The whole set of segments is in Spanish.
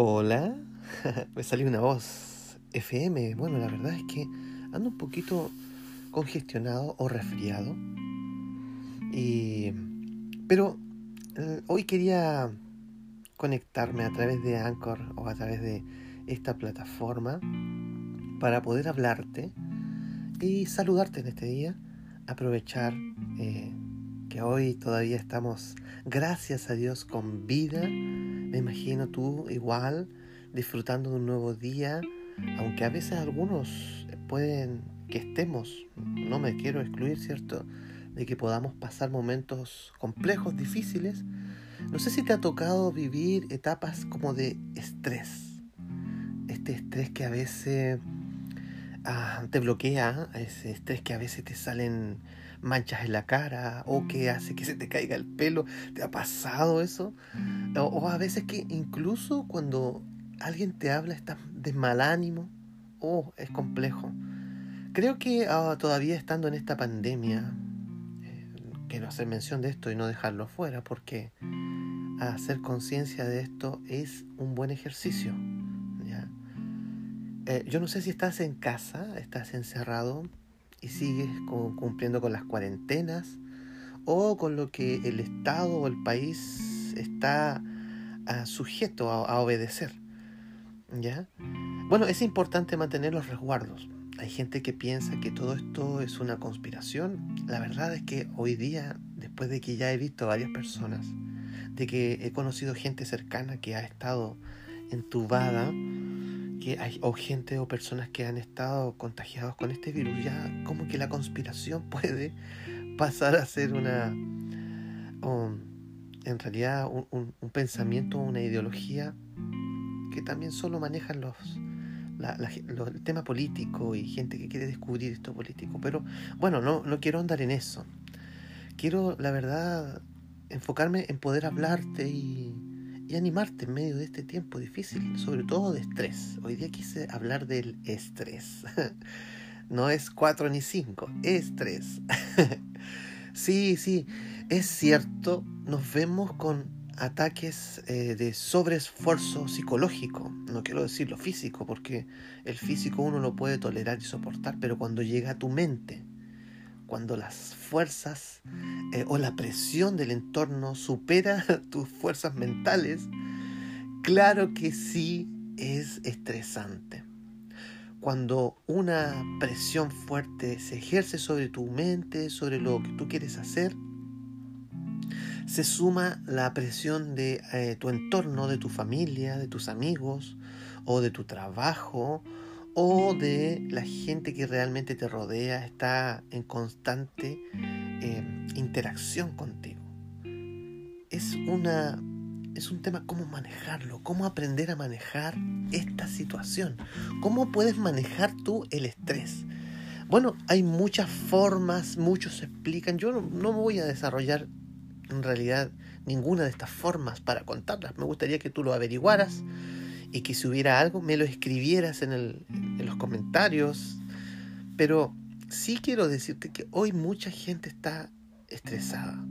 Hola, me salió una voz FM. Bueno, la verdad es que ando un poquito congestionado o resfriado. Y... Pero eh, hoy quería conectarme a través de Anchor o a través de esta plataforma para poder hablarte y saludarte en este día. Aprovechar eh, que hoy todavía estamos, gracias a Dios, con vida me imagino tú igual disfrutando de un nuevo día, aunque a veces algunos pueden que estemos, no me quiero excluir, ¿cierto? De que podamos pasar momentos complejos, difíciles. No sé si te ha tocado vivir etapas como de estrés. Este estrés que a veces ah, te bloquea, ese estrés que a veces te salen manchas en la cara o que hace que se te caiga el pelo. ¿Te ha pasado eso? O, a veces que incluso cuando alguien te habla estás de mal ánimo. Oh, es complejo. Creo que ah, todavía estando en esta pandemia, eh, quiero hacer mención de esto y no dejarlo fuera porque hacer conciencia de esto es un buen ejercicio. Eh, yo no sé si estás en casa, estás encerrado, y sigues cumpliendo con las cuarentenas o con lo que el Estado o el país está ah, sujeto a, obedecer. ¿Ya? Bueno, es importante mantener los resguardos. Hay gente que piensa que todo esto es una conspiración. La verdad es que hoy día, después de que ya he visto varias personas, de que he conocido gente cercana que ha estado entubada, que hay o gente o personas que han estado contagiados con este virus, ya como que la conspiración puede pasar a ser una, en realidad un, pensamiento, una ideología que también solo manejan los, el tema político y gente que quiere descubrir esto político. Pero bueno, no, no quiero andar en eso. Quiero, la verdad, enfocarme en poder hablarte y, y animarte en medio de este tiempo difícil, sobre todo de estrés. Hoy día quise hablar del estrés. No es cuatro ni cinco, estrés. Sí, sí, es cierto, nos vemos con ataques eh, de sobreesfuerzo psicológico. No quiero decir lo físico, porque el físico uno lo puede tolerar y soportar, pero cuando llega a tu mente, cuando las fuerzas eh, o la presión del entorno supera tus fuerzas mentales, claro que sí es estresante. Cuando una presión fuerte se ejerce sobre tu mente, sobre lo que tú quieres hacer, se suma la presión de eh, tu entorno, de tu familia, de tus amigos o de tu trabajo o de la gente que realmente te rodea, está en constante eh, interacción contigo. Es, una, es un tema cómo manejarlo, cómo aprender a manejar esta situación, cómo puedes manejar tú el estrés. Bueno, hay muchas formas, muchos explican, yo no, no voy a desarrollar en realidad ninguna de estas formas para contarlas, me gustaría que tú lo averiguaras y que si hubiera algo me lo escribieras en, el, en los comentarios. Pero sí quiero decirte que hoy mucha gente está estresada.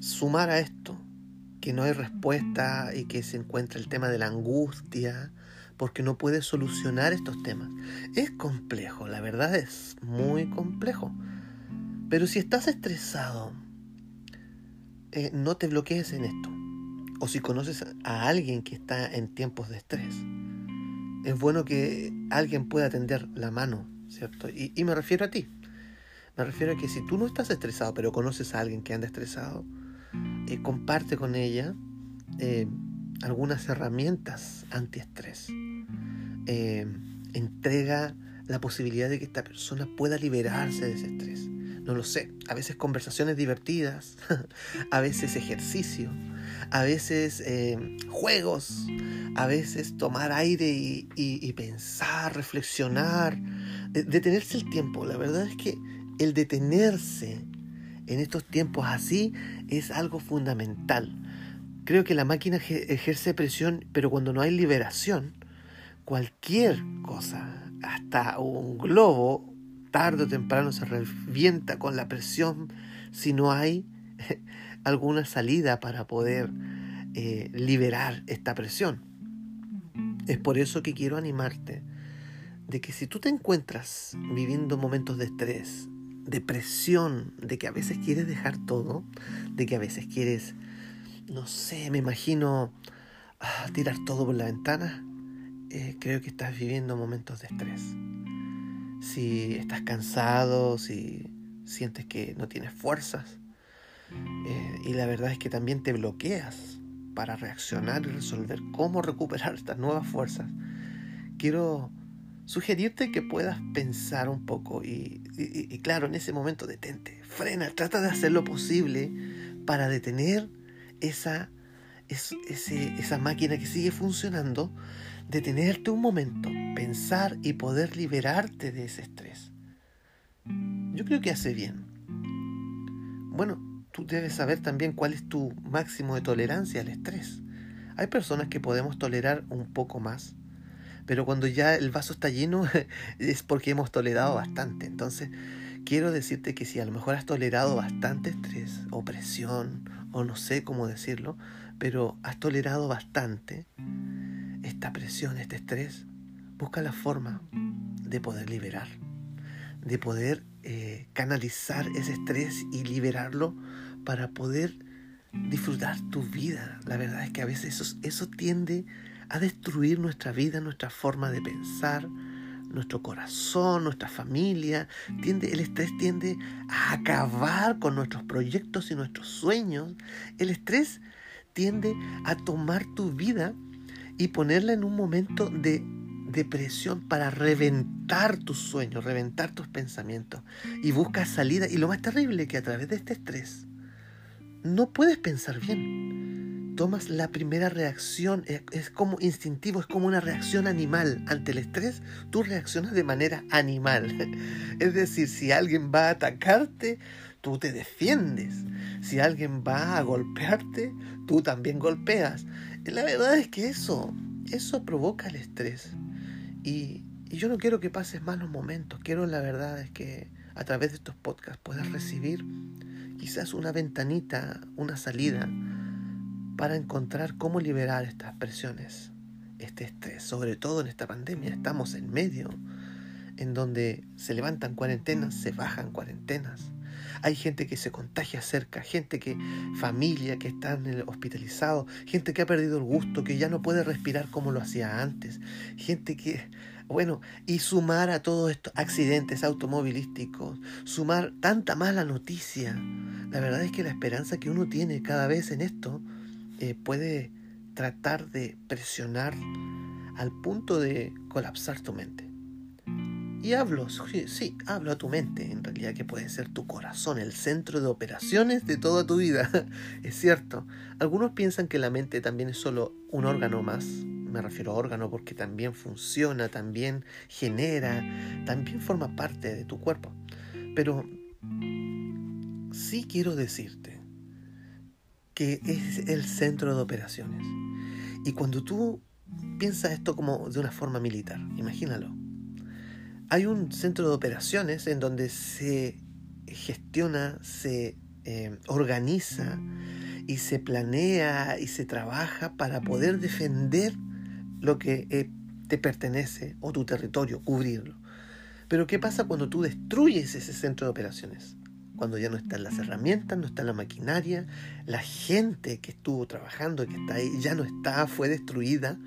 Sumar a esto que no hay respuesta y que se encuentra el tema de la angustia, porque no puede solucionar estos temas. Es complejo, la verdad es muy complejo. Pero si estás estresado, eh, no te bloquees en esto o si conoces a alguien que está en tiempos de estrés, es bueno que alguien pueda tender la mano, ¿cierto? Y, me refiero a ti. Me refiero a que si tú no estás estresado, pero conoces a alguien que anda estresado, eh, comparte con ella eh, algunas herramientas antiestrés. Eh, entrega la posibilidad de que esta persona pueda liberarse de ese estrés. No lo sé, a veces conversaciones divertidas, a veces ejercicio, a veces eh, juegos, a veces tomar aire y, pensar, reflexionar, detenerse el tiempo. La verdad es que el detenerse en estos tiempos así es algo fundamental. Creo que la máquina ejerce presión, pero cuando no hay liberación, cualquier cosa, hasta un globo, tarde o temprano se revienta con la presión si no hay alguna salida para poder eh, liberar esta presión. Es por eso que quiero animarte de que si tú te encuentras viviendo momentos de estrés, de presión, de que a veces quieres dejar todo, de que a veces quieres, no sé, me imagino ah, tirar todo por la ventana, eh, creo que estás viviendo momentos de estrés. Si estás cansado, si sientes que no tienes fuerzas, eh, y la verdad es que también te bloqueas para reaccionar y resolver cómo recuperar estas nuevas fuerzas, quiero sugerirte que puedas pensar un poco y, claro, en ese momento detente, frena, trata de hacer lo posible para detener esa, esa máquina que sigue funcionando, detenerte un momento, pensar y poder liberarte de ese estrés. Yo creo que hace bien. Bueno, tú debes saber también cuál es tu máximo de tolerancia al estrés. Hay personas que podemos tolerar un poco más, pero cuando ya el vaso está lleno es porque hemos tolerado bastante. Entonces, quiero decirte que si a lo mejor has tolerado bastante estrés o presión, o no sé cómo decirlo, pero has tolerado bastante esta presión, este estrés, busca la forma de poder liberar, de poder eh, canalizar ese estrés y liberarlo para poder disfrutar tu vida. La verdad es que a veces eso, eso tiende a destruir nuestra vida, nuestra forma de pensar, nuestro corazón, nuestra familia. Tiende, el estrés tiende a acabar con nuestros proyectos y nuestros sueños. El estrés tiende a tomar tu vida y ponerla en un momento de depresión para reventar tus sueños, reventar tus pensamientos. Y buscas salida. Y lo más terrible que a través de este estrés no puedes pensar bien tomas la primera reacción, es, como instintivo, es como una reacción animal. Ante el estrés, tú reaccionas de manera animal. Es decir, si alguien va a atacarte, tú te defiendes. Si alguien va a golpearte, tú también golpeas. La verdad es que eso, eso provoca el estrés. Y, y yo no quiero que pases malos momentos. Quiero, la verdad es que a través de estos podcasts puedas recibir quizás una ventanita, una salida para encontrar cómo liberar estas presiones, este estrés, sobre todo en esta pandemia. Estamos en medio, en donde se levantan cuarentenas, se bajan cuarentenas. Hay gente que se contagia cerca, gente que, familia que está hospitalizado, gente que ha perdido el gusto, que ya no puede respirar como lo hacía antes, gente que, bueno, y sumar a todos estos accidentes automovilísticos, sumar tanta mala noticia. La verdad es que la esperanza que uno tiene cada vez en esto eh, puede tratar de presionar al punto de colapsar tu mente. Y hablo, sí, hablo a tu mente, en realidad que puede ser tu corazón, el centro de operaciones de toda tu vida. es cierto, algunos piensan que la mente también es solo un órgano más, me refiero a órgano porque también funciona, también genera, también forma parte de tu cuerpo. Pero sí quiero decirte que es el centro de operaciones. Y cuando tú piensas esto como de una forma militar, imagínalo. Hay un centro de operaciones en donde se gestiona, se eh, organiza y se planea y se trabaja para poder defender lo que eh, te pertenece o tu territorio, cubrirlo. Pero ¿qué pasa cuando tú destruyes ese centro de operaciones? cuando ya no están las herramientas, no está la maquinaria, la gente que estuvo trabajando, y que está ahí, ya no está, fue destruida.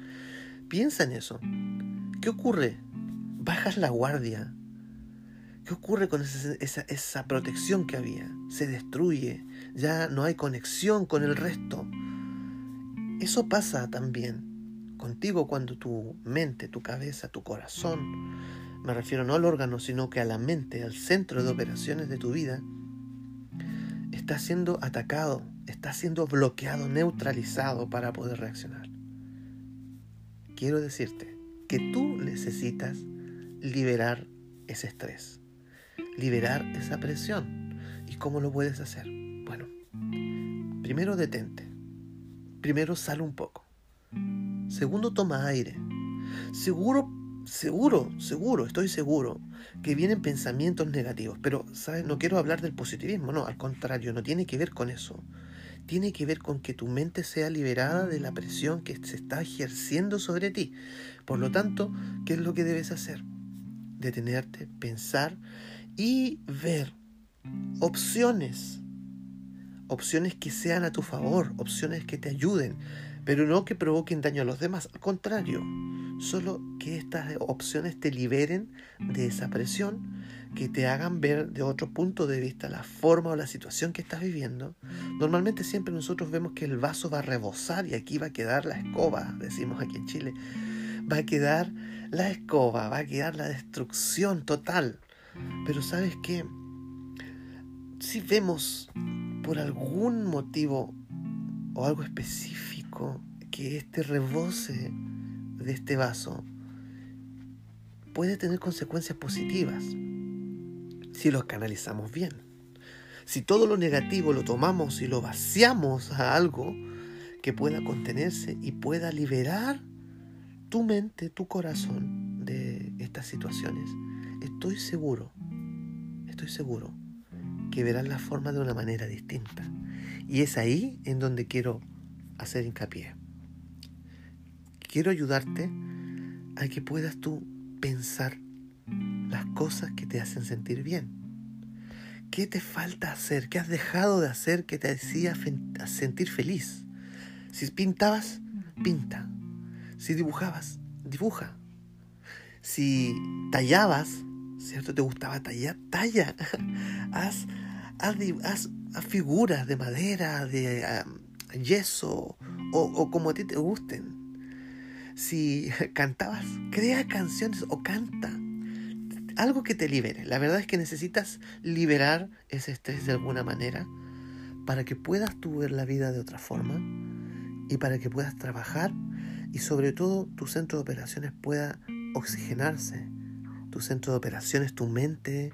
Piensa en eso. ¿Qué ocurre? Bajas la guardia. ¿Qué ocurre con esa, esa protección que había? Se destruye, ya no hay conexión con el resto. Eso pasa también contigo cuando tu mente, tu cabeza, tu corazón, me refiero no al órgano, sino que a la mente, al centro de operaciones de tu vida, está siendo atacado, está siendo bloqueado, neutralizado para poder reaccionar. Quiero decirte que tú necesitas liberar ese estrés, liberar esa presión. ¿Y cómo lo puedes hacer? Bueno, primero detente, primero sal un poco, segundo toma aire, seguro seguro, seguro, estoy seguro que vienen pensamientos negativos, pero ¿sabes? no quiero hablar del positivismo, no, al contrario, no tiene que ver con eso. tiene que ver con que tu mente sea liberada de la presión que se está ejerciendo sobre ti. Por lo tanto, ¿qué es lo que debes hacer? Detenerte, pensar y ver opciones. Opciones que sean a tu favor, opciones que te ayuden, pero no que provoquen daño a los demás. Al contrario, solo que estas opciones te liberen de esa presión, que te hagan ver de otro punto de vista la forma o la situación que estás viviendo. Normalmente siempre nosotros vemos que el vaso va a rebosar y aquí va a quedar la escoba, decimos aquí en Chile. Va a quedar la escoba, va a quedar la destrucción total. Pero sabes qué? Si vemos por algún motivo o algo específico que este rebose de este vaso puede tener consecuencias positivas si lo canalizamos bien. Si todo lo negativo lo tomamos y lo vaciamos a algo que pueda contenerse y pueda liberar tu mente, tu corazón de estas situaciones, estoy seguro, estoy seguro que verás la forma de una manera distinta. Y es ahí en donde quiero hacer hincapié. Quiero ayudarte a que puedas tú pensar las cosas que te hacen sentir bien. ¿Qué te falta hacer? ¿Qué has dejado de hacer que te hacía sentir feliz? Si pintabas, pinta. Si dibujabas, dibuja. Si tallabas, ¿cierto? ¿Te gustaba tallar? Talla. haz, haz, figuras de madera, de yeso o, o como a ti te gusten. Si cantabas, crea canciones o canta algo que te libere. La verdad es que necesitas liberar ese estrés de alguna manera para que puedas tú ver la vida de otra forma y para que puedas trabajar y sobre todo tu centro de operaciones pueda oxigenarse. Tu centro de operaciones, tu mente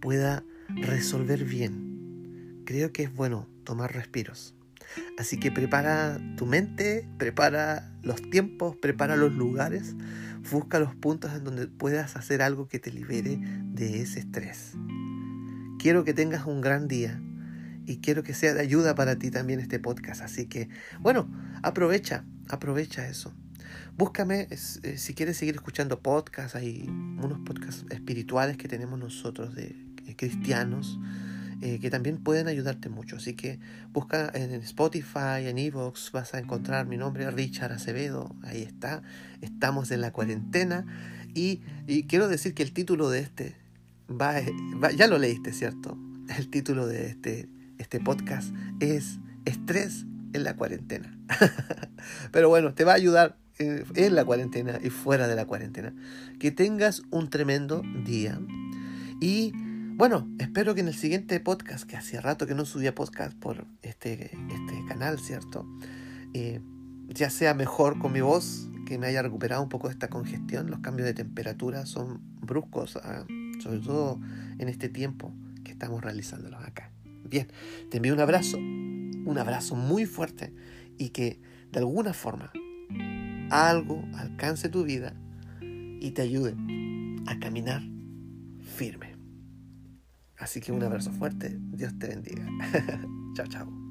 pueda resolver bien. Creo que es bueno tomar respiros. Así que prepara tu mente, prepara los tiempos, prepara los lugares, busca los puntos en donde puedas hacer algo que te libere de ese estrés. Quiero que tengas un gran día y quiero que sea de ayuda para ti también este podcast. Así que, bueno, aprovecha, aprovecha eso. Búscame eh, si quieres seguir escuchando podcasts, hay unos podcasts espirituales que tenemos nosotros de eh, cristianos eh, que también pueden ayudarte mucho. Así que busca en Spotify, en Evox, vas a encontrar mi nombre, Richard Acevedo. Ahí está. Estamos en la cuarentena. Y, quiero decir que el título de este, va, ya lo leíste, ¿cierto? El título de este, este podcast es Estrés en la cuarentena. Pero bueno, te va a ayudar eh, en la cuarentena y fuera de la cuarentena. Que tengas un tremendo día. Y bueno, espero que en el siguiente podcast, que hacía rato que no subía podcast por este, este canal, ¿cierto? Eh, ya sea mejor con mi voz, que me haya recuperado un poco de esta congestión. Los cambios de temperatura son bruscos, ah, sobre todo en este tiempo que estamos realizándolos acá. Bien, te envío un abrazo, un abrazo muy fuerte y que de alguna forma algo alcance tu vida y te ayude a caminar firme. Así que un abrazo fuerte. Dios te bendiga. chao, chao.